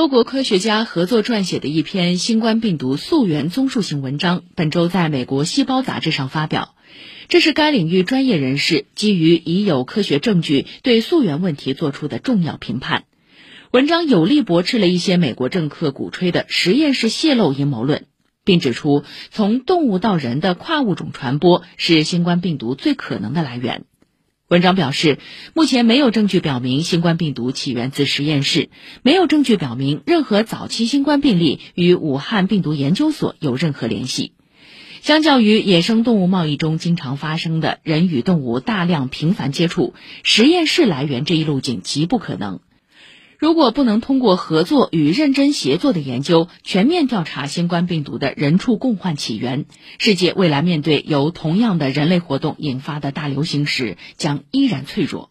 多国科学家合作撰写的一篇新冠病毒溯源综述性文章，本周在美国《细胞》杂志上发表。这是该领域专业人士基于已有科学证据对溯源问题做出的重要评判。文章有力驳斥了一些美国政客鼓吹的实验室泄露阴谋论，并指出从动物到人的跨物种传播是新冠病毒最可能的来源。文章表示，目前没有证据表明新冠病毒起源自实验室，没有证据表明任何早期新冠病例与武汉病毒研究所有任何联系。相较于野生动物贸易中经常发生的人与动物大量频繁接触，实验室来源这一路径极不可能。如果不能通过合作与认真协作的研究全面调查新冠病毒的人畜共患起源，世界未来面对由同样的人类活动引发的大流行时，将依然脆弱。